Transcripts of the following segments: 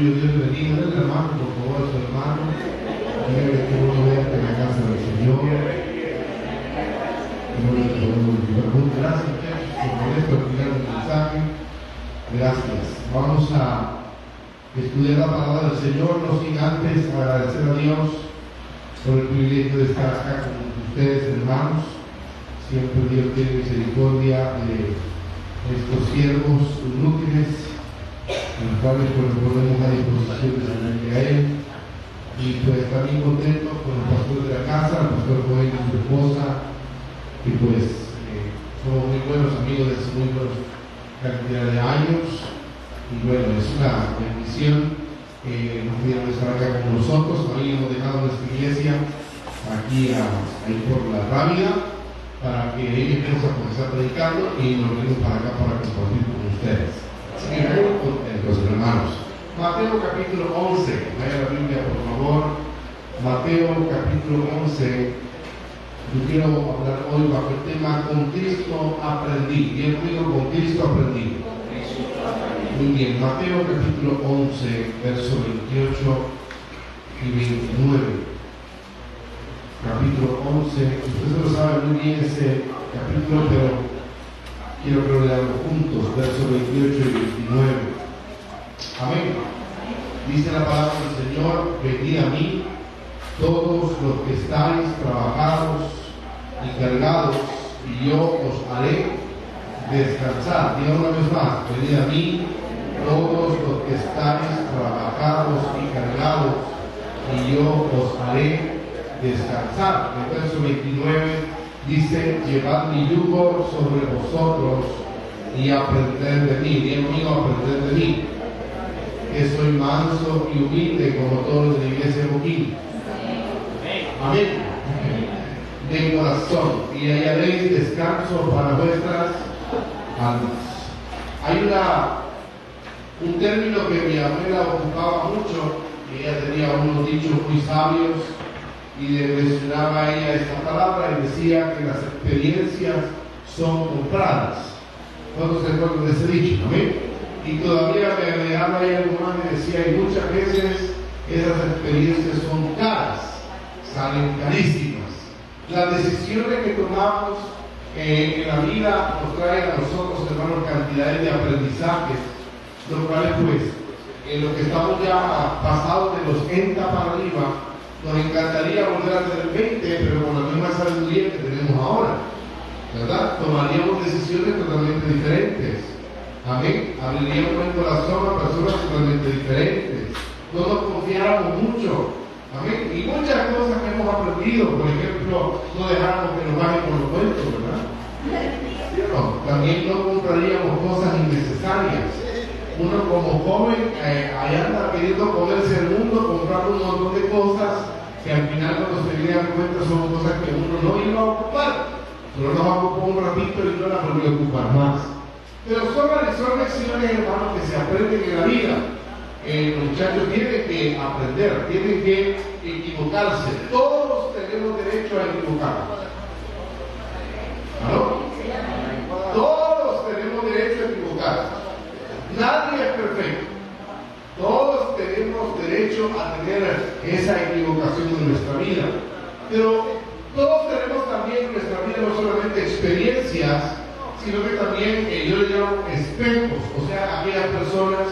Dios bendiga. Denle la mano, por favor, a su hermano. Díganle que uno vea en la casa del Señor. Gracias, por esto, al final del mensaje. Gracias. Vamos a estudiar la palabra del Señor, no sin antes agradecer a Dios por el privilegio de estar acá con ustedes, hermanos. Siempre Dios tiene misericordia de estos siervos inútiles, en los cuales pues, ponemos a disposición de a Él. Y pues también contento con el pastor de la casa, el pastor Joel y su esposa, y pues eh, somos muy buenos amigos desde muy buena cantidad de años. Y bueno, es una bendición que nos pudieron estar acá con nosotros. Hoy hemos dejado nuestra iglesia aquí ahí por la Rábida para que ellos a comenzar predicando y nos venimos para acá para compartir con ustedes. Contentos, hermanos. Mateo capítulo 11, vaya la Biblia por favor. Mateo capítulo 11. Yo quiero hablar hoy bajo el tema Con Cristo aprendí. Bien conmigo, con Cristo aprendí. Muy bien, Mateo capítulo 11, verso 28 y 29 capítulo 11. Ustedes lo saben muy bien ese capítulo, pero quiero que lo leamos juntos, versos 28 y 29. Amén. Dice la palabra del Señor, venid a mí, todos los que estáis trabajados y cargados, y yo os haré descansar. Diga una vez más, venid a mí, todos los que estáis trabajados y cargados, y yo os haré descansar. El verso 29 dice, llevad mi yugo sobre vosotros y aprender de mí. Bien mío, aprender de mí. Que soy manso y humilde como todos de la iglesia de Boquín. Amén. De corazón. Y hallaréis descanso para vuestras almas. Hay una, un término que mi abuela ocupaba mucho, ella tenía unos dichos muy sabios y le mencionaba ella esta palabra y decía que las experiencias son compradas. ¿Cuántos se acuerdan de ese dicho? Y todavía me agregaba ella algo más y decía, y muchas veces esas experiencias son caras, salen carísimas. Las decisiones que tomamos eh, en la vida nos traen a nosotros, hermanos, cantidades de aprendizajes, los cuales pues, en lo que estamos ya pasados de los 30 para arriba, nos encantaría volver a tener 20, pero con la misma sabiduría que tenemos ahora. ¿Verdad? Tomaríamos decisiones totalmente diferentes. Amén. Abriríamos el corazón a personas totalmente diferentes. No nos confiáramos mucho. Amén. Y muchas cosas que hemos aprendido, por ejemplo, no dejáramos que nos bajen con los cuentos, ¿verdad? No, también no compraríamos cosas innecesarias uno como joven eh, allá anda queriendo comerse el mundo, comprar un montón de cosas que al final cuando se viene a cuenta son cosas que uno no iba a ocupar. Va a ocupar un ratito y no las volvió a ocupar más. Pero son, son lecciones, hermanos, que se aprenden en la vida. Los muchachos tienen que aprender, tienen que equivocarse. Todos tenemos derecho a equivocarnos. ¿No? Todos tenemos derecho a equivocarnos es perfecto. Todos tenemos a tener esa equivocación en nuestra vida. Pero todos tenemos también en nuestra vida no solamente experiencias, sino que también, eh, yo le llamo espejos, o sea, aquellas personas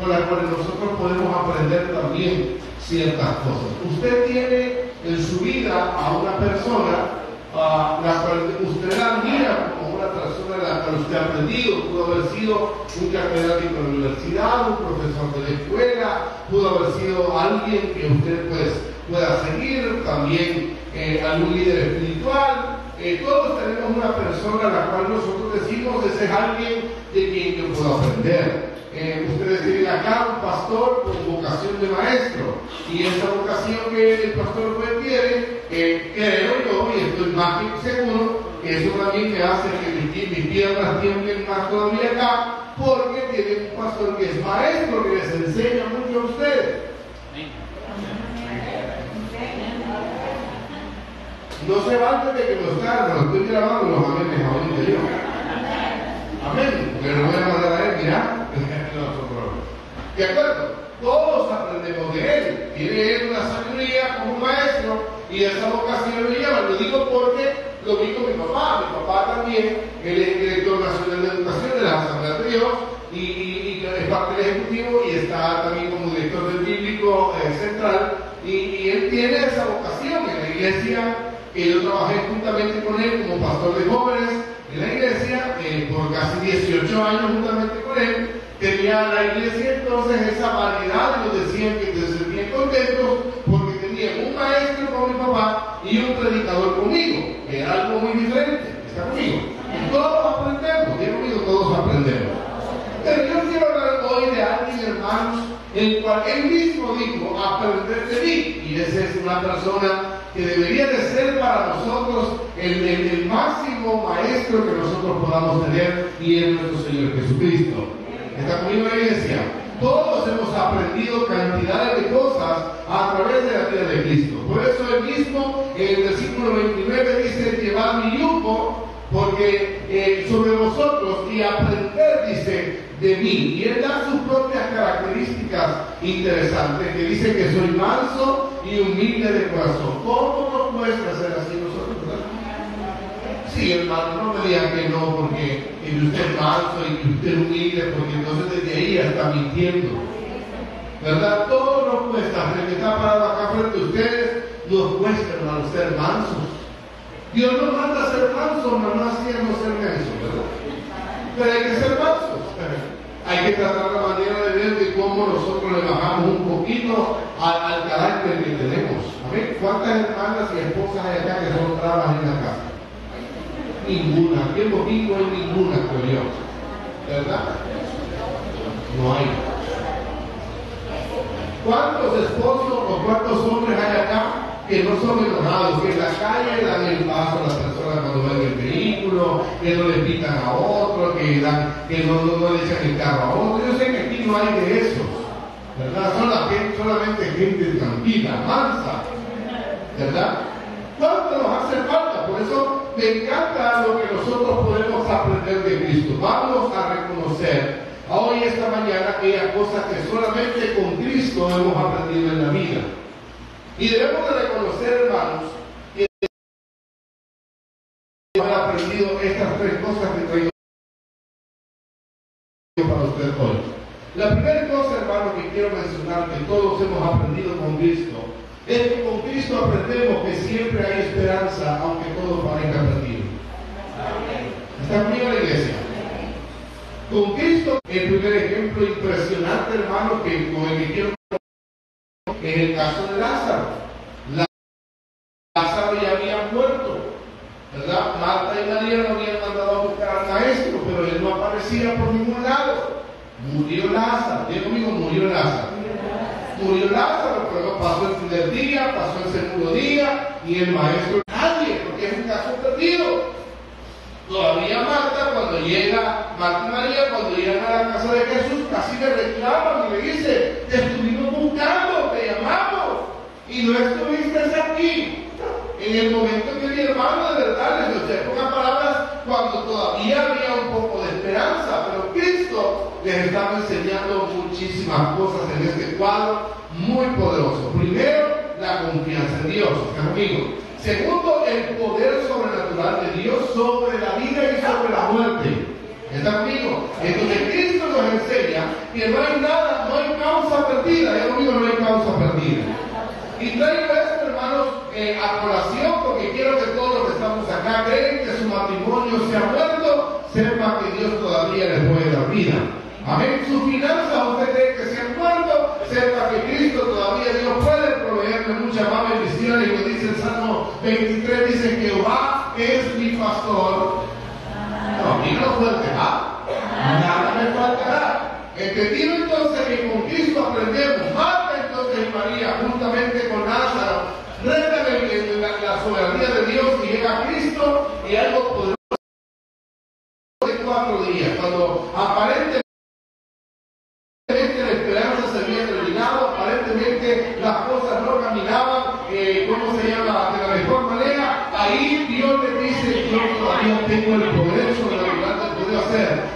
con las cuales nosotros podemos aprender también ciertas cosas. Usted tiene en su vida a una persona a la cual usted admira una persona de la que usted ha aprendido, pudo haber sido un catedrático de la universidad, un profesor de la escuela, pudo haber sido alguien que usted pues, pueda seguir, también eh, algún líder espiritual. Eh, todos tenemos una persona a la cual nosotros decimos, ese es alguien de quien yo puedo aprender. Eh, ustedes tienen acá un pastor con vocación de maestro y esa vocación que el pastor tiene, creo yo y estoy más que seguro eso también me hace que mis, piernas tiemblen más todavía acá, porque tiene un pastor que es maestro, que les enseña mucho a ustedes. No se van de que los carros, estoy grabando los amenes. Amén. Porque mandar a él, mira. no, ¿De acuerdo? Todos aprendemos de él. Tiene él una sabiduría como maestro y esa vocación lo lleva. Lo digo porque lo vi con mi papá. Mi papá también, él es director nacional de educación de la Asamblea de Dios y, es parte del Ejecutivo y está también como director del Bíblico eh, Central. Y, él tiene esa vocación en la iglesia. Que yo trabajé juntamente con él como pastor de jóvenes en la iglesia eh, por casi 18 años juntamente con él tenía la iglesia entonces esa variedad, nos decían que se sentían contentos porque tenían un maestro con mi papá y un predicador conmigo, que era algo muy diferente, está conmigo. Y todos aprendemos, conmigo, todos aprendemos. Pero yo quiero hablar hoy de alguien, hermanos, el cual él mismo dijo, aprender de mí. Y esa es una persona que debería de ser para nosotros el máximo maestro que nosotros podamos tener y es nuestro Señor Jesucristo. Está conmigo la iglesia. Todos hemos aprendido cantidades de cosas a través de la vida de Cristo. Por eso el mismo en el versículo 29 dice, llevar mi yugo porque eh, sobre vosotros y aprender, dice, de mí. Y él da sus propias características interesantes, que dice que soy manso y humilde de corazón. ¿Cómo nos muestra ser así nosotros? Sí, hermano, no me digan que no, porque usted es manso y que usted humilde, porque entonces desde ahí ya está mintiendo. ¿Verdad? Todo nos cuesta, el que está parado acá frente a ustedes, nos cuesta, hermano, ser mansos. Dios nos manda a ser mansos, no haciendo ser mensos, ¿verdad? Pero hay que ser mansos. Hay que tratar la manera de ver de cómo nosotros le bajamos un poquito al, carácter que tenemos. ¿Amén? ¿Cuántas hermanas y esposas hay acá que son trabas en la casa? Ninguna. Aquí en Boquín no hay ninguna, creo ¿Verdad? No hay. ¿Cuántos esposos o cuántos hombres hay acá que no son enojados, que en la calle dan el paso a las personas cuando ven el vehículo, que no le pitan a otro, que, dan, que no, no, le echan el carro a otro? Yo sé que aquí no hay de esos, ¿verdad? Solamente, solamente gente tranquila, mansa, ¿verdad? ¿Cuánto nos hace falta? Por eso me encanta lo que nosotros podemos aprender de Cristo. Vamos a reconocer hoy, esta mañana, aquellas cosas que solamente con Cristo hemos aprendido en la vida. Y debemos de reconocer, hermanos, que hemos aprendido estas tres cosas que traigo para usted hoy. La primera cosa, hermano, que quiero mencionar, que todos hemos aprendido con Cristo, es que con Cristo aprendemos que siempre hay esperanza, aunque todo parezca perdido. ¿Está conmigo la iglesia? Con Cristo, el primer ejemplo impresionante, hermano, que con el que quiero es el caso de Lázaro. Lázaro ya había muerto, ¿verdad? Marta y María no habían mandado a buscar al maestro, pero él no aparecía por ningún lado. Murió Lázaro, digo conmigo, murió Lázaro murió Lázaro, pasó el primer día, pasó el segundo día, y el maestro nadie, porque es un caso perdido. Todavía Marta, cuando llega, Marta y María, cuando llegan a la casa de Jesús, casi le reclaman y le dice, te estuvimos buscando, te llamamos, y no estuviste aquí. En el momento que mi hermano de verdad les dio pocas palabras, cuando todavía había un poco de esperanza, pero Cristo les estaba enseñando muchísimas cosas en este cuadro muy poderoso. Primero, la confianza en Dios, ¿está conmigo? Segundo, el poder sobrenatural de Dios sobre la vida y sobre la muerte. ¿Está conmigo? Entonces Cristo nos enseña que no hay nada, no hay causa perdida. Ya conmigo no hay causa perdida. Y traigo esto, hermanos, eh, a colación porque quiero que todos los que estamos acá creen que su matrimonio se ha muerto, sepa que Dios todavía les puede dar vida. Amén. Finanzas, usted cree que se han muerto, sepa que Cristo todavía Dios puede proveerle muchas más bendiciones. Y lo dice el Salmo 23, dice que Jehová es mi pastor. No, ¿ah? Nada me faltará. Entonces que con Cristo aprendemos más y María, juntamente con Lázaro, rentan la, soberanía de Dios y llega Cristo y algo poderoso de cuatro días, cuando aparentemente la esperanza se había terminado, aparentemente las cosas no caminaban, eh, ¿cómo se llama? De la mejor manera, ahí Dios le dice, yo todavía tengo el poder sobre lo que poder hacer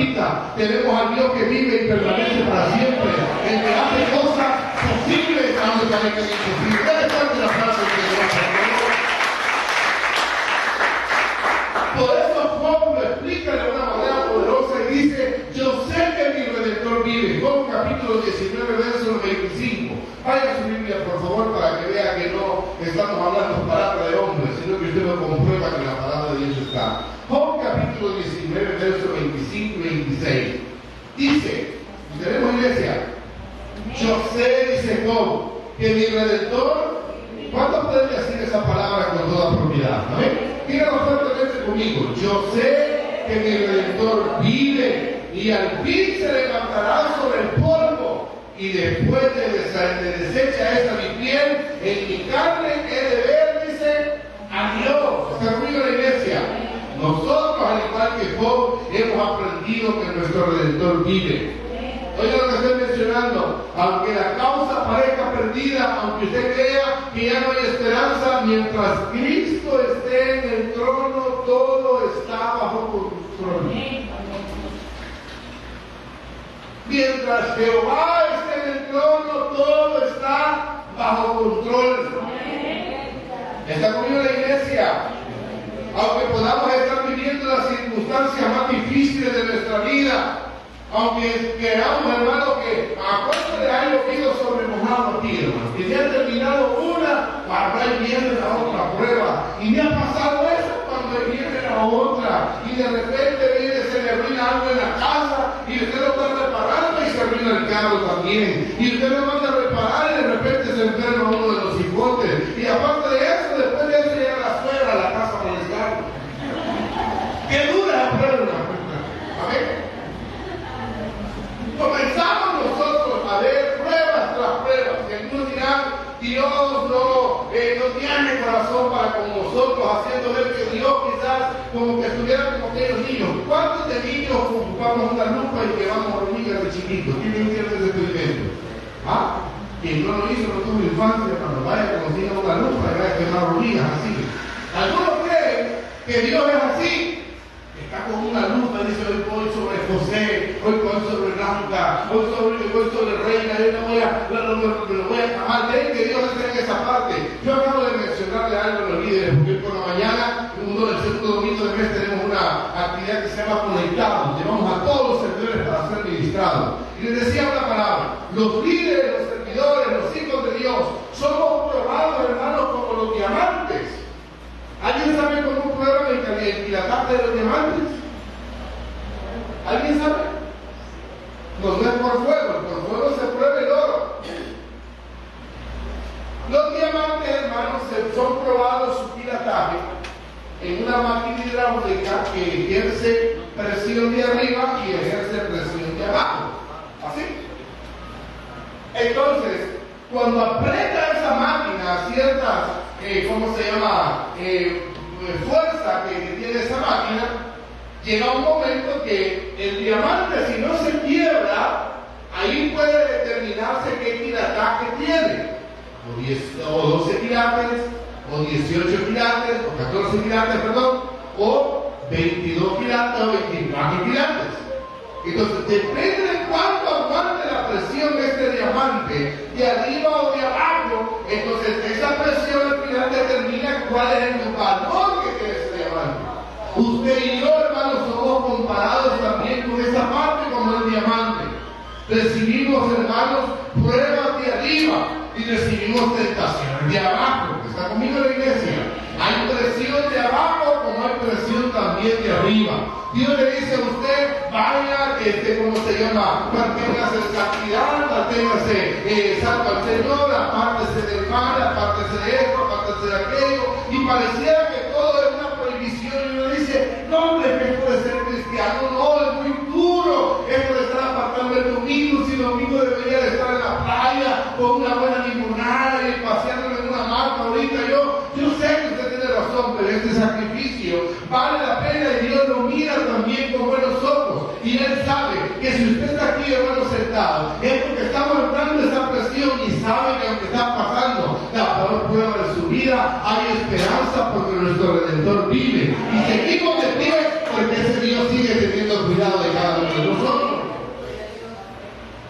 ahorita. Tenemos al Dios que vive y permanece para siempre. El que hace cosas posibles Por eso Juan lo explica de una manera poderosa y dice, yo sé que mi Redentor vive. Juan capítulo 19, verso 25. Vaya su Biblia, por favor, para que vea que no estamos hablando palabra de hombres, sino que usted lo comprueba que la palabra de Dios está. Juan capítulo 19, verso 25 y 26. Dice, tenemos iglesia, yo sé, dice Job, que mi redentor, ¿cuántos pueden decir esa palabra con toda propiedad? Díganlo fuertemente conmigo, yo sé que mi redentor vive y al fin se levantará sobre el polvo y después de, desecha esa mi piel, en mi carne he de ver, dice, a Dios. ¿Está conmigo la iglesia? Nosotros, al igual que Job, hemos aprendido que nuestro Redentor vive. Oiga lo que estoy mencionando, aunque la causa parezca perdida, aunque usted crea que ya no hay esperanza, mientras Cristo esté en el trono, todo está bajo control. Mientras Jehová esté en el trono, todo está bajo control. ¿Está conmigo la iglesia? aunque podamos estar viviendo las circunstancias más difíciles de nuestra vida, aunque queramos, hermano, que a cuánto le ha llovido sobre mojado hermano, que ya ha terminado una, para y viene la otra prueba, y me ha otra, y de repente viene, se le arruina algo en la casa, y usted lo está reparando y se arruina el carro también, y usted lo manda a reparar y de repente se enferma uno de los hipotes, y aparte de eso, después de eso llega la suegra a la casa que dura prueba. Amén. Comenzamos nosotros a ver pruebas tras pruebas. Y algunos dirán, Dios no, eh, no tiene corazón para con nosotros, haciendo ver que Dios quizás como que estuviera como aquellos niños. ¿Cuántos de niños ocupamos una lupa y llevamos hormigas de chiquitos? ¿Quién entiende ese experimento? ¿Ah? Quien no lo hizo no tuvo infancia, cuando vaya como tiene una lupa y vaya a quemar hormigas así. Algunos creen que Dios es así está con una lupa, dice hoy voy sobre José, hoy voy sobre Blanca, hoy sobre, voy sobre Reina, yo no voy a, lo, voy a amar. Que Dios está en esa parte. Yo acabo de mencionarle llama Conectados. Llevamos a todos los servidores para ser ministrados. Y les decía una palabra, los líderes, los servidores, los hijos de Dios, somos probados, hermanos, como los diamantes. ¿Alguien sabe cómo prueban el parte de los diamantes? ¿Alguien sabe? No, es por fuego, por fuego se prueba el oro. Los diamantes, hermanos, son probados su pilataje en una máquina hidráulica que ejerce presión de arriba y ejerce presión de abajo. ¿Así? Entonces, cuando aprieta esa máquina ciertas, eh, ¿cómo se llama? Eh, fuerza que, tiene esa máquina, llega un momento que el diamante, si no se quiebra, ahí puede determinarse qué quilataje tiene. O, 10, o 12 quilates, o 18 quilates, o 14 quilates, perdón, o 22 quilates o 24 quilates. Entonces, depende de cuánto aguante la presión de este diamante, de arriba o de abajo, entonces esa presión al final determina cuál es el valor que tiene ese diamante. Usted y yo, hermanos, somos comparados también con esa parte como el diamante. Recibimos, hermanos, pruebas de arriba y recibimos tentaciones de abajo. ¿Está conmigo la iglesia? Hay presión de abajo como hay presión también de arriba. Dios le dice a usted, vaya, este, ¿cómo se llama? Manténgase en santidad, manténgase eh, santo al Señor, apártese del mal, apártese de esto, apártese de aquello. Y pareciera que Y seguimos testigos porque ese Dios sigue teniendo cuidado de cada uno de nosotros.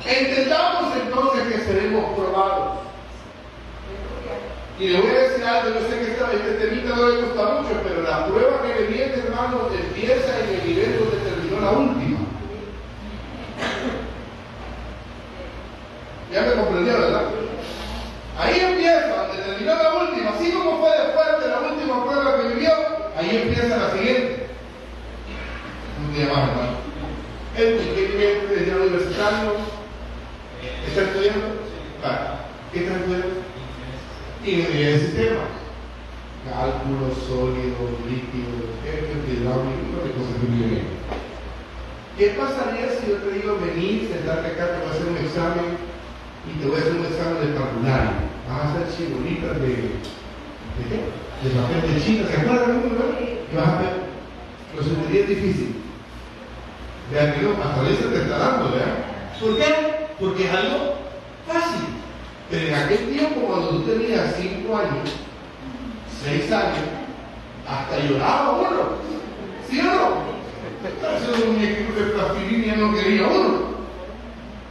Entendamos entonces que seremos probados. Y le voy a decir algo, yo sé que esta, este temita no le gusta mucho, pero la prueba que le viene, hermanos, empieza en el nivel donde terminó la última. Ya me comprendió, ¿verdad? Ahí empieza, donde terminó la última, así como fue después de la última prueba que vivió, ahí empieza la siguiente. Un día más, hermano. El que de universitario está estudiando, ¿qué está estudiando? Ingeniería de sistemas. Cálculos sólidos, líquidos, hidráulico, de cosas que. ¿Qué pasaría si yo te digo venir, sentarte acá, te voy a hacer un examen y te voy a hacer un examen de parvulario. Vas a hacer chibolitas de, de qué? De papel de China, ¿se acuerdan? Y vas a ver, lo sentirías difícil. Vean que no, hasta ahí se te está dando, ¿verdad? ¿Por qué? Porque es algo fácil. Pero en aquel tiempo, cuando tú tenías 5 años, 6 años, hasta lloraba uno. ¿Sí o no? Haciendo un muñequito de plastilina no quería uno.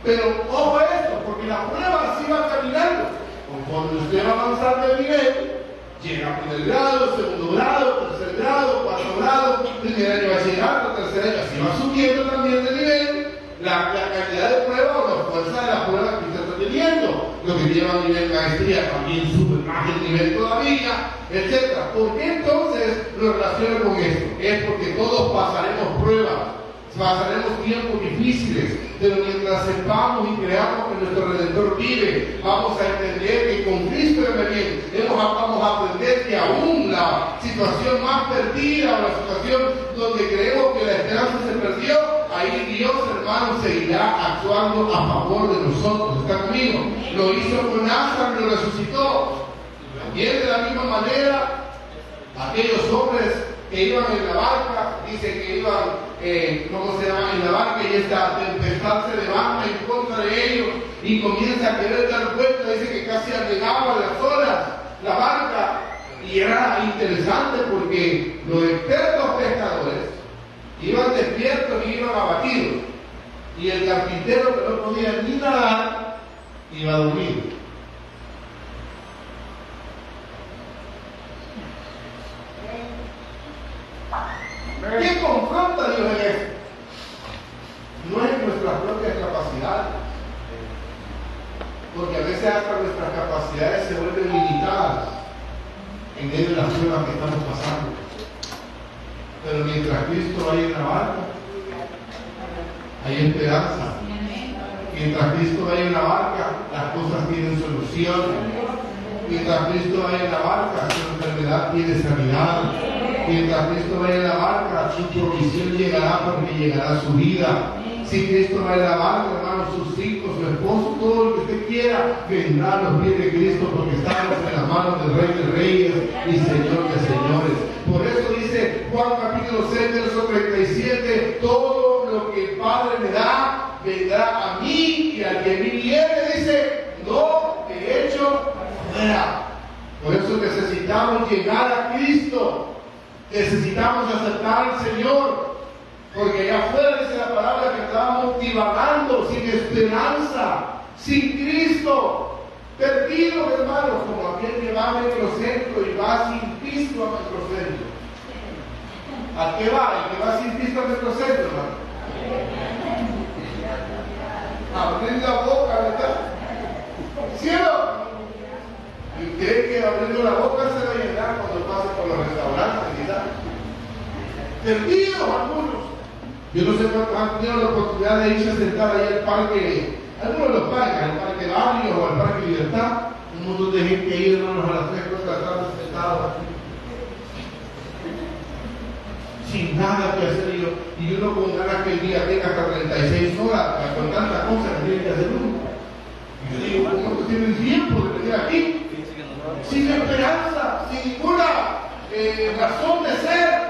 Pero ojo esto, porque la prueba sí va caminando. Conforme usted va avanzando de nivel, llega a primer grado, segundo grado, tercer grado, cuarto grado, primer año va llegando, tercer año, así va subiendo también de nivel la, cantidad de pruebas o la fuerza de la prueba que usted está teniendo. Lo que lleva a nivel maestría también sube más el nivel todavía, etc. ¿Por qué entonces lo relaciono con esto? Es porque todos pasaremos pruebas pasaremos tiempos difíciles, pero mientras sepamos y creamos que nuestro Redentor vive, vamos a entender que con Cristo bien, vamos a aprender que aún la situación más perdida la situación donde creemos que la esperanza se perdió, ahí Dios, hermano, seguirá actuando a favor de nosotros. ¿Está conmigo? Lo hizo con Lázaro, lo resucitó. También de la misma manera, aquellos hombres que iban en la barca, dice que iban, eh, ¿cómo se llama?, en la barca y esta tempestad se levanta en contra de ellos y comienza a querer dar vuelta, dice que casi allegaba las olas la barca y era interesante porque los expertos pescadores iban despiertos y iban abatidos y el carpintero que no podía ni nadar iba a dormir. ¿Qué confronta Dios en esto? No es nuestras propias capacidades. Porque a veces hasta nuestras capacidades se vuelven limitadas en medio de las pruebas que estamos pasando. Pero mientras Cristo vaya en la barca, hay esperanza. Mientras Cristo vaya en la barca, las cosas tienen solución. Mientras Cristo vaya en la barca, su enfermedad tiene sanidad Mientras Cristo vaya en la barca, su provisión llegará porque llegará su vida. Si Cristo va en la barca, hermano, sus hijos, su esposo, todo lo que usted quiera, vendrá a los pies de Cristo porque estamos en las manos del Rey de Reyes y Señor de Señores. Por eso dice Juan capítulo 6, verso 37, todo lo que el Padre me da, vendrá a mí y al que a viene, dice, no he hecho fuera. Por eso necesitamos llegar a Cristo. Necesitamos aceptar al Señor, porque allá afuera dice la palabra que estábamos divagando, sin esperanza, sin Cristo, perdidos hermanos, como aquel que va a centro y va sin Cristo a centro. ¿A qué va? El que va sin Cristo a centro, hermano. Abrir la boca, ¿verdad? ¿Cielo? Y cree que abriendo la boca se va a llenar cuando pase por los restaurantes y tal. Perdidos algunos. Yo no sé cuántos han tenido la oportunidad de irse a sentar ahí al parque, algunos de los parques, al parque Barrio o al parque Libertad. Un montón de gente ahí, hermanos, a las tres cosas de la tarde sentados. Sin nada que hacer yo. Y uno con ganas que el día tenga hasta 36 horas con tantas cosas que tiene que hacer uno. Y yo digo, ¿cómo tienen tiempo de venir aquí? Sin esperanza, sin ninguna eh, razón de ser.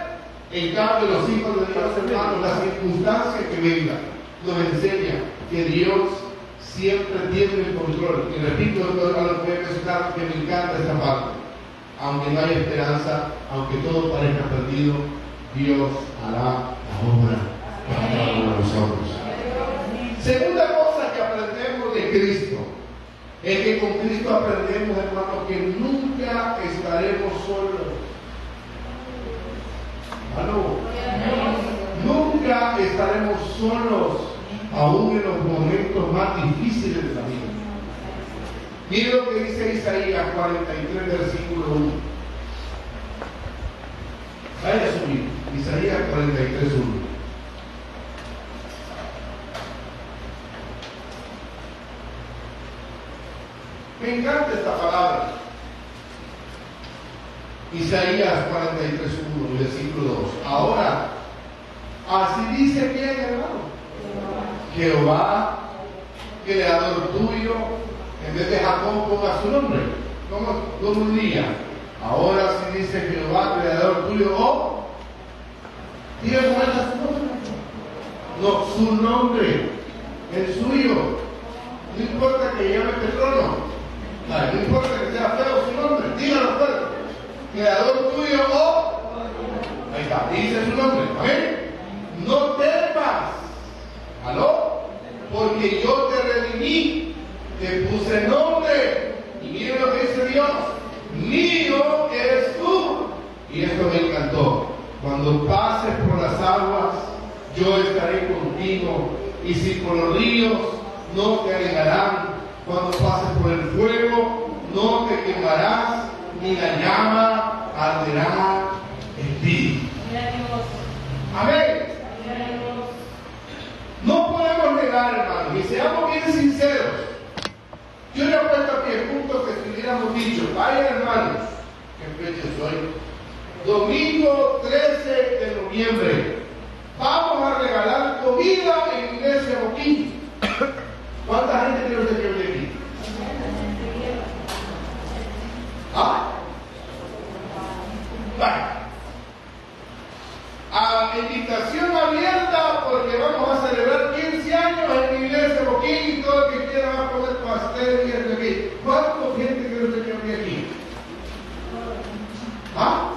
En cambio, los hijos de Dios, hermanos, las circunstancias que vengan, nos enseñan que Dios siempre tiene el control. Y repito, a mencionar que me encanta esta parte. Aunque no haya esperanza, aunque todo parezca perdido, Dios hará la obra para cada uno de nosotros. Segunda cosa que aprendemos de Cristo Es que con Cristo aprendemos, hermano, que nunca estaremos solos. ¿Aló? Nunca estaremos solos, aún en los momentos más difíciles de la vida. Mire lo que dice Isaías 43, versículo 1. Vaya a subir, Isaías 43, 1. Me encanta esta palabra. Isaías 43, 1, versículo 2. Ahora, así dice quién, hermano. Jehová, creador tuyo, en vez de Jacob ponga su nombre. ¿Cómo, cómo diría? Ahora sí dice Jehová, creador tuyo, o diga cuál es su nombre. No, su nombre, el suyo. No importa que llame No importa que sea feo su nombre, dígalo fuerte. Creador tuyo, o ahí está, dice su nombre, amén. No temas, aló, porque yo te redimí te puse nombre. Y miren lo que dice Dios. Mío eres tú. Y esto me encantó. Cuando pases por las aguas, yo estaré contigo. Y si por los ríos, no te alejarán. Cuando pases por el fuego, no te quemarás, ni la llama arderá en ti. Amén. No podemos negar, hermanos, y seamos bien sinceros. Yo le apuesto a que punto que si hubiéramos dicho, vaya hermanos, que fecha hoy, domingo 13 de noviembre, vamos a regalar comida en Iglesia Boquín. ¿Cuánta gente cree usted que viene aquí? ¿Ah? Vaya. A invitación abierta porque vamos a celebrar 15 años en Iglesia Boquín y todo el que quiera va a comer pastel y el aquí. ¿Cuánta gente cree usted que viene aquí? ¿Ah?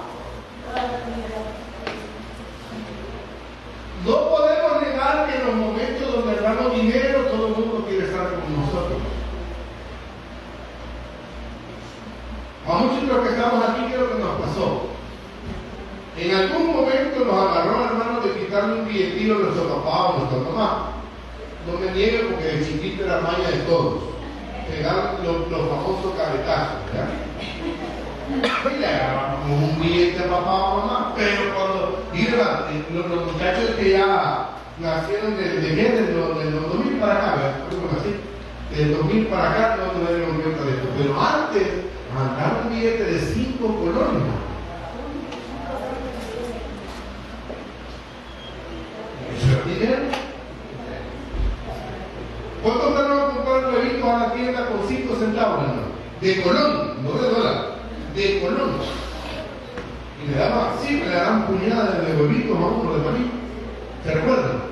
No podemos negar que en los momentos donde damos dinero todo el mundo quiere estar con nosotros. A muchos de los que estamos aquí, ¿qué es lo que nos pasó? En algún momento nos agarró hermano de a nuestro papá o nuestra mamá. No me niego porque de chiquito era maña de todos. Pegar los, los famosos cabetazos, ¿ya? Y le agarramos un billete a papá o mamá. Pero cuando, mira, los, los muchachos que ya nacieron de, de, de, de, los 2000 para acá, ¿verdad? así? Del 2000 para acá no nos dieron cuenta de esto. Pero antes mandaron un billete de 5 colonias. De Colón, no de dólar, de Colón. Y le daban así, le daban puñadas de huevitos a uno de maní. ¿Se recuerdan?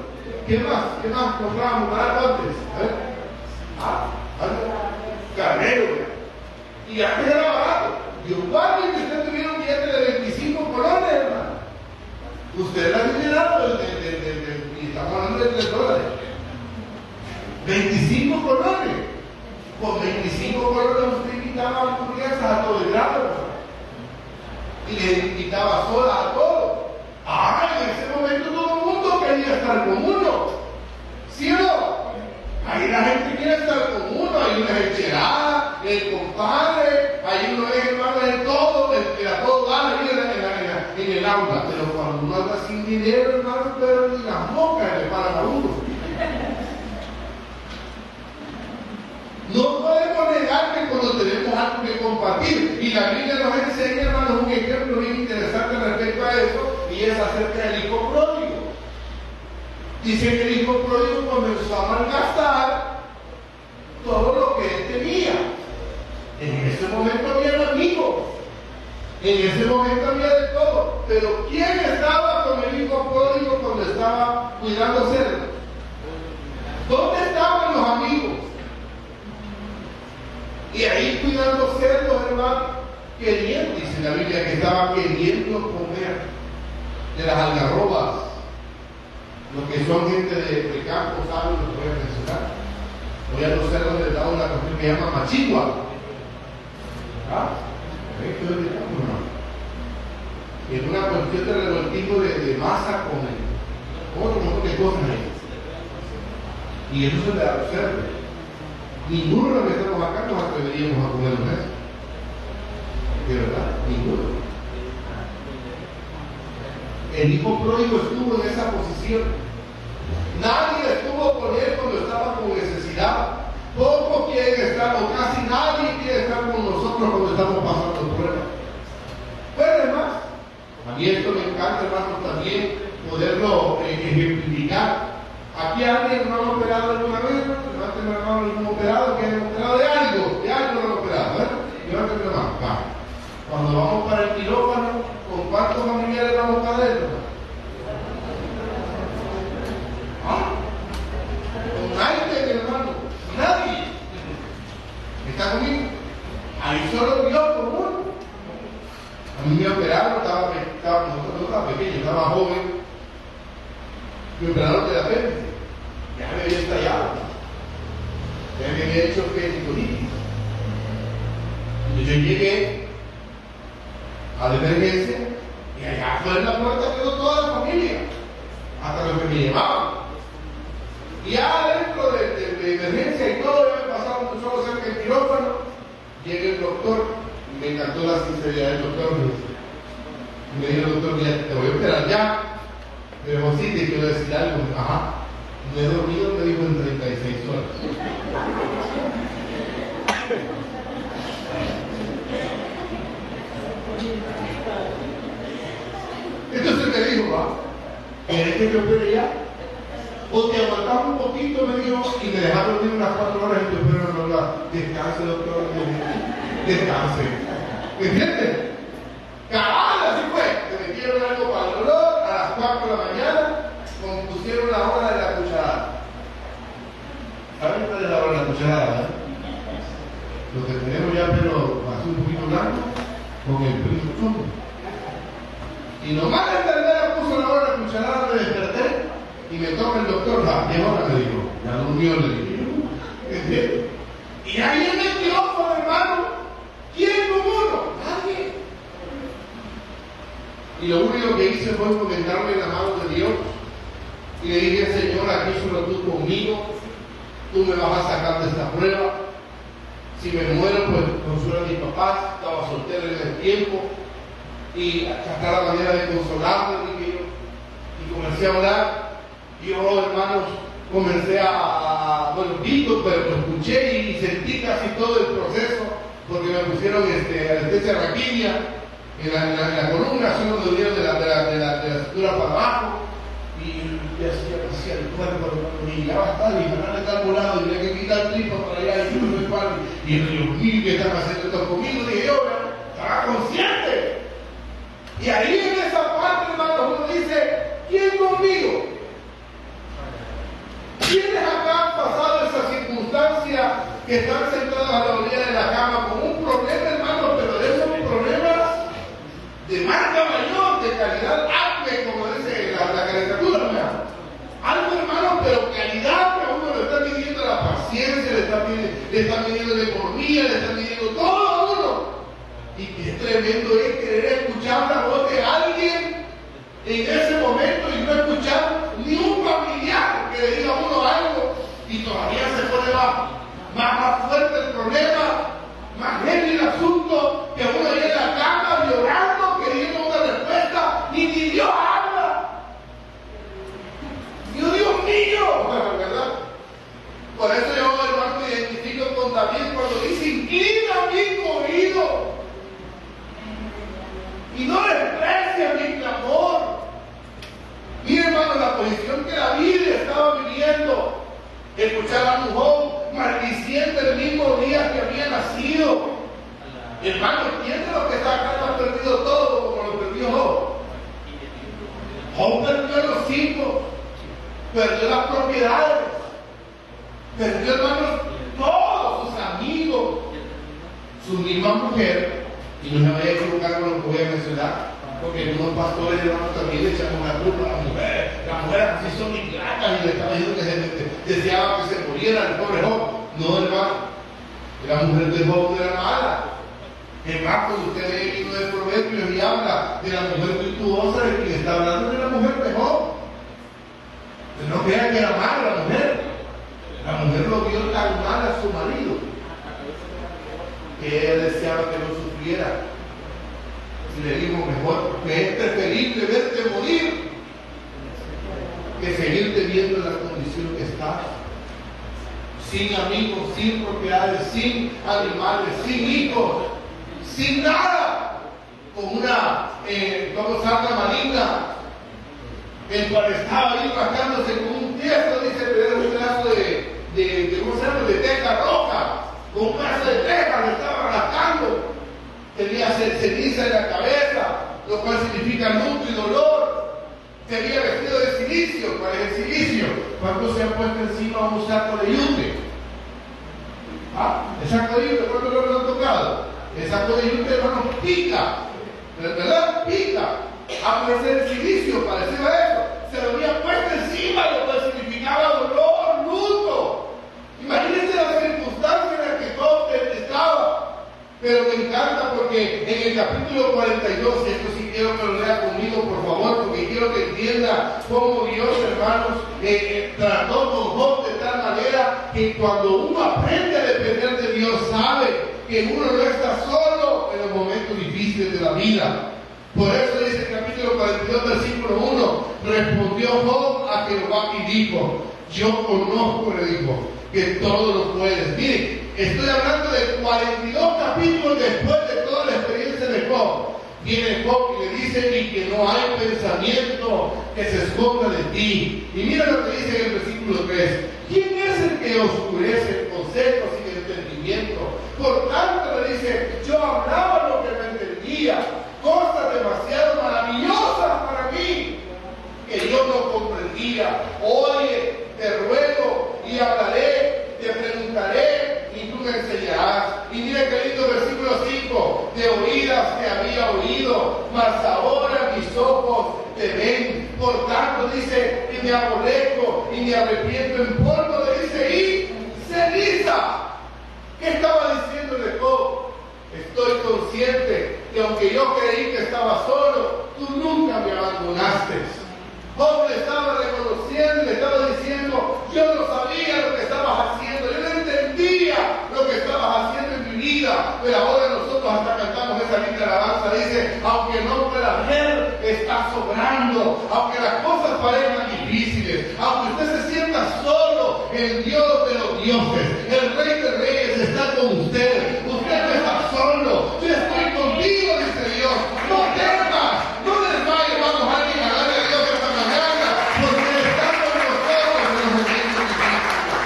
¿Qué más? ¿Qué más comprábamos barato antes? A ver. Ah, algo. Carnero. Y antes era barato. Yo guardo que usted tuviera un billete de 25 colones, hermano. Usted la dinero de, de, de, de, y estamos hablando de 3 dólares. 25 colones. Con 25 colones usted invitaba hamburguesas a todo el grado. Y le invitaba soda a todos. Ah, en ese momento todo el mundo quería estar con uno. ¿Sí o no? Ahí la gente quiere estar con uno, hay una enchilada, el compadre, hay uno es hermano de todo, el que a todo da ahí en, la, en, la, en, el aula. Pero cuando uno anda sin dinero, hermano, pero ni las moscas le paran a uno. No podemos negar que cuando tenemos algo que compartir, y la Biblia nos enseña, hermanos, un ejemplo bien interesante respecto a eso, y es acerca del hijo pródigo. Dice que el hijo pródigo comenzó a malgastar todo lo que él tenía. En ese momento había amigos, en ese momento había de todo, pero ¿quién estaba con el hijo pródigo cuando estaba cuidando cerdos? ¿Dónde estaban los amigos? Y ahí cuidando cerdos, hermano, queriendo, dice la Biblia, que estaba queriendo comer de las algarrobas. Los que son gente de, de campo saben lo que voy a mencionar. Hoy a los cerdos les da una cuestión que llama machigua. ¿Ah? Es una cuestión de revoltivo de, de masa con otro montón de cosas. Y eso se le observa. Ninguno de los que estamos acá nos atreveríamos a comer. Verdad, ninguno. El hijo pródigo estuvo en esa posición. Nadie estuvo con él cuando estaba con necesidad. Poco quieren estar, o casi nadie quiere estar con nosotros cuando estamos pasando pruebas. Pero más, a mí esto me encanta, hermano, también poderlo eh, ejemplificar. Aquí alguien no ha operado alguna vez, levanten la mano algún operado que haya operado de algo, de algo no ha operado, ¿eh? Levanten la mano, va. Cuando vamos para el quirófano, ¿con cuántos familiares vamos para adentro? ¿Ah? Con nadie, hermano, nadie. ¿Está conmigo? Ahí solo Dios con uno. A mí me operaron, estaba, estaba, no estaba pequeño, estaba joven. Me operaron de la pena. Ya me había estallado. Ya me había hecho peritonitis. Y yo llegué a la emergencia y allá afuera en la puerta quedó toda la familia, hasta los que me llevaban. Y ya dentro de, emergencia y todo, ya me pasaron solo cerca del quirófano, llega el doctor, me encantó la sinceridad del doctor, me dijo el doctor, te voy a operar ya, pero sí te quiero decir algo, ajá, no he dormido, me dijo, en 36 horas. Entonces me dijo, va, ¿quieres que te opere ya? O te aguantamos un poquito, me dijo, y me dejaron dormir unas cuatro horas y yo, pero no, no, descanse, doctor, descanse. ¿Me entiendes? Cabal, así fue. Me metieron algo para el dolor, a las 4 de la mañana, compusieron la hora de la cucharada. ¿Saben cuál es la hora de la cucharada? Eh? Lo que tenemos ya, pero así un poquito largo, con el primo. Y nomás la enfermera puso la hora de la cucharada, me desperté y me toca el doctor, 10 horas me dijo, ya durmió, le dije. ¿Entiendes? Y ahí en el quirófano, hermano, ¿quién como uno? Nadie. Y lo único que hice fue comentarme la mano de Dios. Y le dije, Señor, aquí solo tú conmigo, tú me vas a sacar de esta prueba. Si me muero, pues consuela a mis papás, estaba soltero en ese tiempo. Y hasta la manera de consolarme, dije yo. Y comencé a orar. Yo, hermanos, comencé a, bueno, visto, pero lo escuché y, sentí casi todo el proceso, porque me pusieron este, anestesia raquídea en la, en, la, en la, columna, solo me dolieron de la, de, la, de, la, de cintura para abajo, y, hacía, hacía el cuerpo, y ya va a estar, y me está volado, y tenía que quitar el tripo para allá, y yo no paro, y el mío, que están haciendo esto conmigo? Dije yo, estaba consciente. Y ahí en esa parte, hermano, uno dice, ¿quién conmigo? ¿Quiénes acá han pasado esa circunstancia que están sentados a la orilla de la cama con un problema, hermano, pero de esos problemas de marca mayor, de calidad como dice la, la caricatura, ¿verdad? Algo, hermano, pero calidad que a uno le está pidiendo la paciencia, le está pidiendo, le está pidiendo la economía, le está pidiendo todo a uno. Y qué tremendo es querer escuchar la voz de alguien en ese momento y no escuchar ni un familiar que le diga a uno algo y todavía se pone más, más, más fuerte el problema, más heavy el asunto, que uno ahí en la cama llorando, queriendo una respuesta, y ni Dios habla. Dios, Dios mío, ¿verdad? Por eso yo, hermano, me identifico con David cuando dice, inclina mi oído y no desprecia mi clamor. Mira, hermano, la posición que David estaba viviendo, escuchar a un joven maldiciendo el mismo día que había nacido. Hermano, ¿entiende lo que está acá? No ha perdido todo como lo perdió Job. Job perdió los hijos, perdió propiedades, perdió, hermano, todos sus amigos, su misma mujer, y no me vaya a equivocar con lo que voy a mencionar, porque algunos pastores hermanos también le echamos la culpa a las mujeres. Las mujeres así son ingratas y le estaban diciendo que se deseaba que se muriera el pobre Job. No, hermano. La mujer de Job no era mala. En Marcos usted lee el libro de Proverbios y habla de la mujer virtuosa de quien está hablando de la mujer de Job. No crean que era mala la mujer. La mujer lo vio tan mal a su marido que ella deseaba que no sufriera. Y le dijo mejor que es preferible verte morir que seguirte viendo en la condición que estás. Sin amigos, sin propiedades, sin animales, sin hijos, sin nada. Con una, eh, vamos a maligna, el cual estaba ahí rascándose con un tiesto, dice, pero un pedazo de, de, de, ¿cómo de teja roja, con un pedazo de teja, le estaba rascando. Tenía ceniza en la cabeza, lo cual significa luto y dolor. Tenía vestido de silicio. ¿Cuál es el silicio? Cuando se ha puesto encima un saco de yute. ¿Ah? El saco de yute, ¿cuándo lo han tocado? El saco de yute, hermano, pica. ¿Verdad? Pica. A parecer el silicio, parecía eso. Se lo había puesto encima, lo cual significaba dolor, luto. Imagínense las circunstancias en las que todo estaba. Pero me encanta porque en el capítulo 42, y esto sí quiero que lo lea conmigo, por favor, porque quiero que entienda cómo Dios, hermanos, eh, eh, trató con Job de tal manera que cuando uno aprende a depender de Dios, sabe que uno no está solo en los momentos difíciles de la vida. Por eso dice el capítulo 42, versículo 1, respondió Job a Jehová y dijo, yo conozco, le dijo, que todo lo puedes. Miren, estoy hablando de 42 capítulos después de toda la experiencia de Job. Viene Job y le dice, y que no hay pensamiento que se esconda de ti. Y mira lo que dice en el versículo 3. ¿Quién es el que oscurece consejos y entendimiento? Por tanto le dice, yo hablaba lo que me entendía, cosas demasiado maravillosas para mí, que yo no Oye, te ruego y hablaré, te preguntaré y tú me enseñarás. Y mira qué lindo versículo 5, de oídas te había oído, mas ahora mis ojos te ven. Por tanto dice, y me aborrezco y me arrepiento en polvo, le dice, y ceniza. ¿Qué estaba diciendo Job? Estoy consciente que aunque yo creí que estaba solo, tú nunca me abandonaste. Job le estaba reconociendo, le estaba diciendo, yo no sabía lo que estabas haciendo, yo no entendía lo que estabas haciendo en mi vida, pero ahora nosotros hasta cantamos esa linda alabanza, dice, aunque no pueda ver, está sobrando, aunque las cosas parezcan difíciles, aunque usted se sienta solo, el Dios de los dioses, el Rey de Reyes está con usted, usted no está solo, yo estoy contigo, dice Dios, no temas, no desmayes, vamos a alguien a darle a Dios esta mañana, porque Él está con nosotros en los momentos difíciles.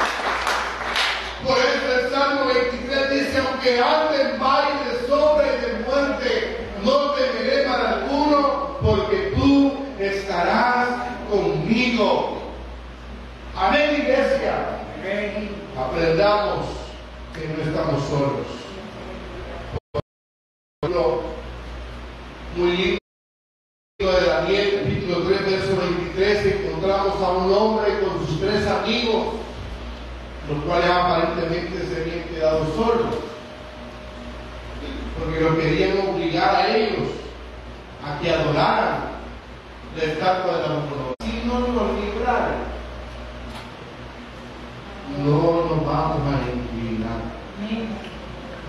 Por eso el Salmo 23 dice, aunque ande en valle de sombra y de muerte, no temeré para alguno, porque tú estarás conmigo. Amén, iglesia. Aprendamos que no estamos solos. Muy lindo de Daniel, capítulo 3, verso 23, encontramos a un hombre con sus tres amigos, los cuales aparentemente se habían quedado solos, porque lo querían obligar a ellos a que adoraran la estatua de la mujer. Si no nos libraran, no nos vamos a inclinar.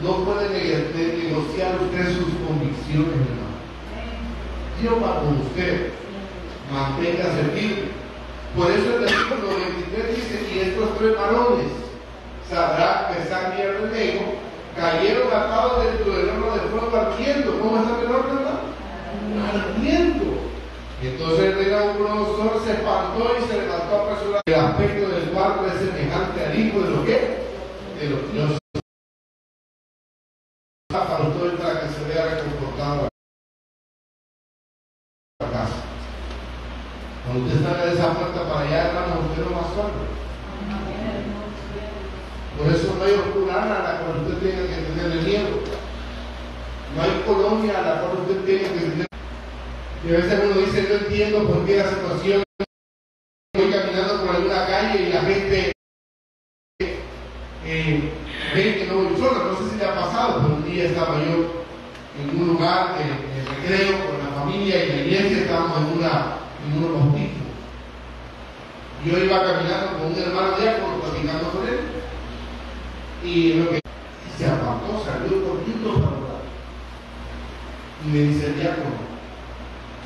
No puede negociar usted sus convicciones, hermano. Dios va con usted. Manténgase firme. Por eso el versículo 23 dice, y estos tres varones, Sadrach, Mesach y Abednego, cayeron atados dentro del horno de fuego ardiendo. ¿Cómo está el horno, hermano? Ardiendo. Entonces el rey Nabucodonosor se espantó y se levantó apresurado. El aspecto del cuarto es semejante al hijo de los que? De los dioses. Faltó el para que se vea reconfortado la casa. Cuando usted salga de esa puerta para allá, hermano, usted no va solo. Por eso no hay oscurana la cual usted tenga que tenerle miedo. No hay colonia a la cual usted tenga que. Y a veces uno dice, no entiendo por qué la situación. Voy caminando por alguna calle y la gente, eh, Ven que no voy solo, no sé si le ha pasado, pero un día estaba yo en un lugar de, recreo con la familia y la iglesia, estábamos en, una, en unos bautizos. Yo iba caminando con un hermano diácono, platicando con él, y lo que se apartó, salió. Y me dice el diácono,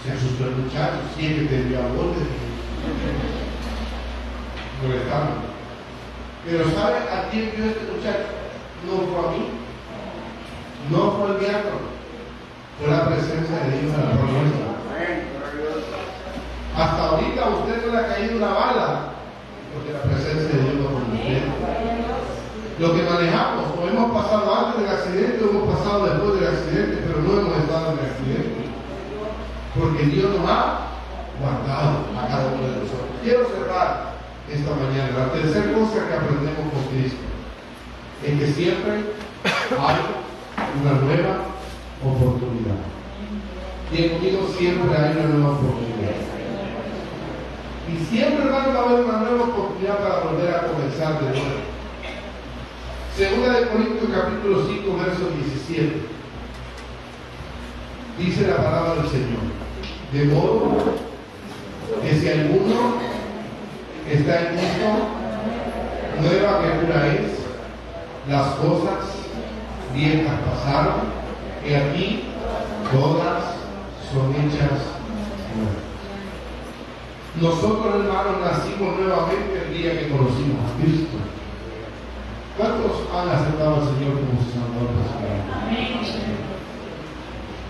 se asustó el muchacho, siempre te dio a golpes. Molestando. Pero ¿sabe a quién vio este muchacho? No fue a mí, no fue el diácono, fue la presencia de Dios en la promesa. Hasta ahorita a usted no le ha caído una bala, porque la presencia de Dios no con usted. Lo que manejamos, hemos pasado antes del accidente, hemos pasado después del accidente, pero no hemos estado en el accidente. Porque Dios nos ha guardado a cada uno de nosotros. Quiero cerrar esta mañana. La tercera cosa que aprendemos con Cristo es que siempre hay una nueva oportunidad. Y en conmigo siempre hay una nueva oportunidad. Y siempre va a haber una nueva oportunidad para volver a comenzar de nuevo. Segunda de Corintios capítulo 5, verso 17. Dice la palabra del Señor. De modo que si alguno está en Cristo, nueva criatura es, las cosas viejas pasaron, y aquí todas son hechas nuevas. Nosotros, hermanos, nacimos nuevamente el día que conocimos a Cristo. ¿Cuántos han aceptado al Señor como su Salvador personal?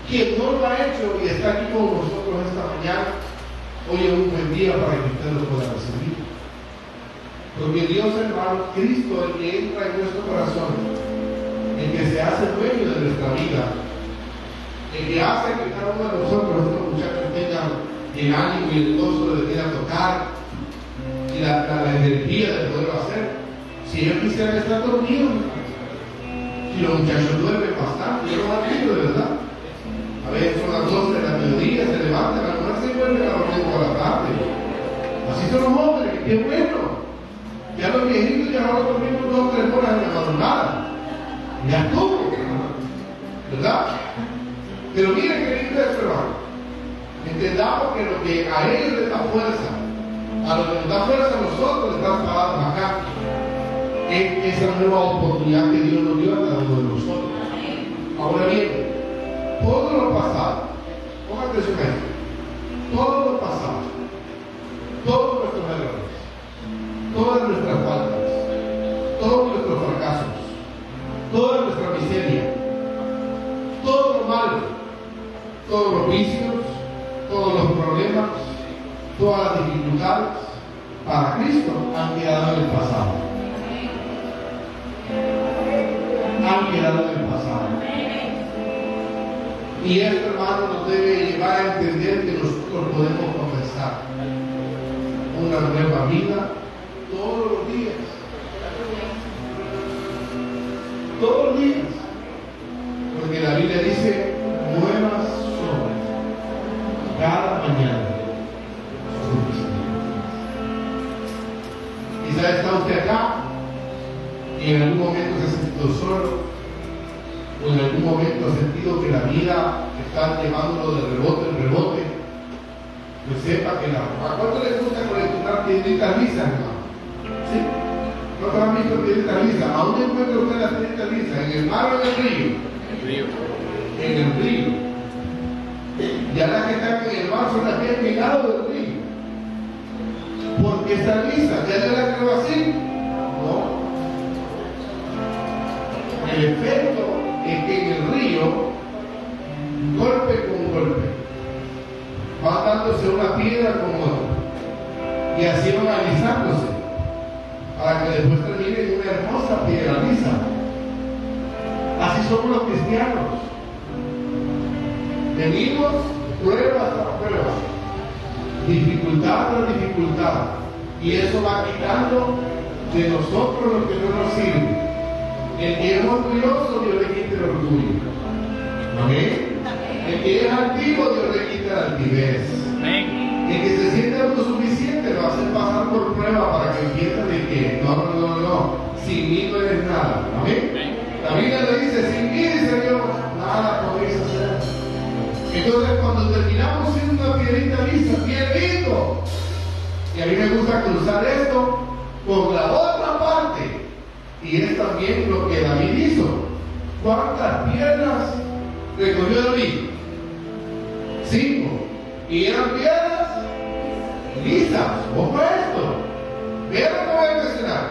Quien no lo ha hecho y está aquí con nosotros esta mañana, hoy es un buen día para que usted lo pueda recibir. Porque Dios, hermano, Cristo, el que entra en nuestro corazón, el que se hace dueño de nuestra vida, el que hace que cada uno de nosotros, estos muchachos, tengan el ánimo y el gozo de venir a tocar y la, la, energía de poderlo hacer. Si ellos quisieran estar dormidos, si los muchachos duermen bastante, yo lo han de verdad. A veces son las 12 de la mediodía, se levantan, algunas se vuelven a dormir por la tarde. Así son los hombres, qué bueno. Ya los viejitos ya no dormimos dos o tres horas en la madrugada. Ya estuvo, ¿verdad? Pero miren, queridos hermanos, entendamos que lo que a ellos les da fuerza, a lo que nos da fuerza a nosotros les da trabajo acá, es esa nueva oportunidad que Dios nos dio a cada uno de nosotros. Ahora bien, todo lo pasado, atención a esto, todo lo pasado, todos nuestros errores, todas nuestras faltas, todos nuestros fracasos, toda nuestra miseria, todo lo malo, todos los vicios, todos los problemas, todas las dificultades, para Cristo han quedado en el pasado. Han quedado en el pasado. Y esto, hermano, nos debe llevar a entender que nosotros podemos comenzar una nueva vida todos los días. Todos los días. En algún momento se ha sentido solo, o en algún momento ha sentido que la vida está llevándolo de rebote en rebote. Pues sepa que la. ¿A cuánto le gusta coleccionar piedritas lisas, hermano? ¿Sí? ¿No han visto piedritas lisas? ¿A dónde encuentra usted las piedritas lisas? ¿En el mar o en el río? El río. En el río. Ya las que están en el mar son las que han llegado del río. ¿Por qué están lisas? ¿Ya le la creo así? El efecto es que en el río, golpe con golpe, va dándose una piedra con otra. Y así van alisándose para que después termine en una hermosa piedra lisa. Así somos los cristianos. Venimos prueba tras prueba, dificultad tras dificultad, y eso va quitando de nosotros lo que no nos sirve. El que es orgulloso, Dios le quita el orgullo. Amén. El que es altivo, Dios le quita la altivez. El que se siente autosuficiente lo hace pasar por prueba para que entienda de que no, no, no, no, sin mí no eres nada. Amén. La Biblia le dice, sin mí, dice Dios, nada podéis hacer. Entonces cuando terminamos siendo una piedrita lisa, bien lindo. Y a mí me gusta cruzar esto con la otra. Y es también lo que David hizo. ¿Cuántas piedras recogió David? Cinco. Y eran piedras lisas. Ojo a esto. Vean que voy a mencionar.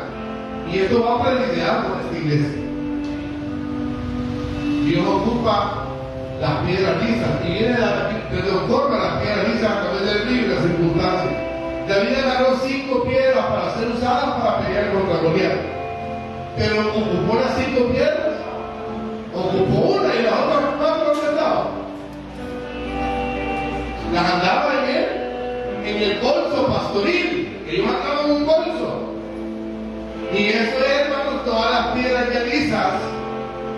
Y esto va para el ideal con esta iglesia. Dios ocupa las piedras lisas y viene perdón, forma las piedras lisas a través del libro y las circunstancias. David agarró cinco piedras para ser usadas para pelear contra Goliat. Pero ocupó las cinco piedras, ocupó una y las otras cuatro no andaba. Las andaba en él, en el bolso pastoril, que yo andaba en un bolso. Y eso es, hermano, todas las piedras ya lisas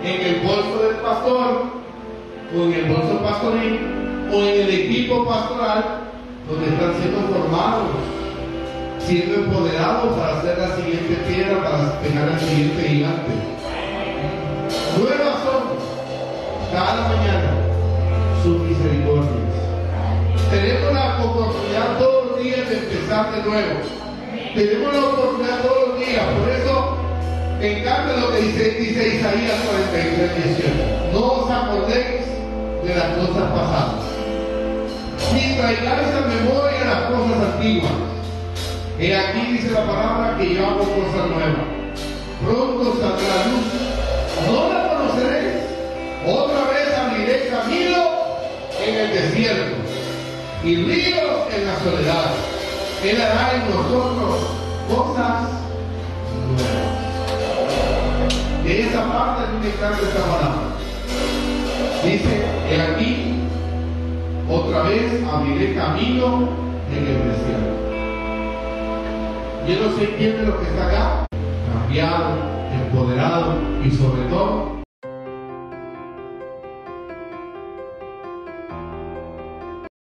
en el bolso del pastor, o en el bolso pastoril, o en el equipo pastoral, donde están siendo formados, siendo empoderados para hacer la siguiente piedra, para pegar al siguiente gigante. Nuevas son cada mañana sus misericordias. Tenemos la oportunidad todos los días de empezar de nuevo. Tenemos la oportunidad todos los días. Por eso me encanta lo que dice, dice Isaías 43, 18. No os acordéis de las cosas pasadas. Ni traigáis a memoria las cosas antiguas. He aquí dice la palabra que yo hago cosas nuevas. Pronto saldrá luz. No la conoceréis. Otra vez abriré camino en el desierto y ríos en la soledad. Él hará en nosotros cosas nuevas. De esa parte me encanta esta palabra. Dice, he aquí, otra vez abriré camino en el desierto. Yo no sé quién de los que está acá, cambiado, empoderado y sobre todo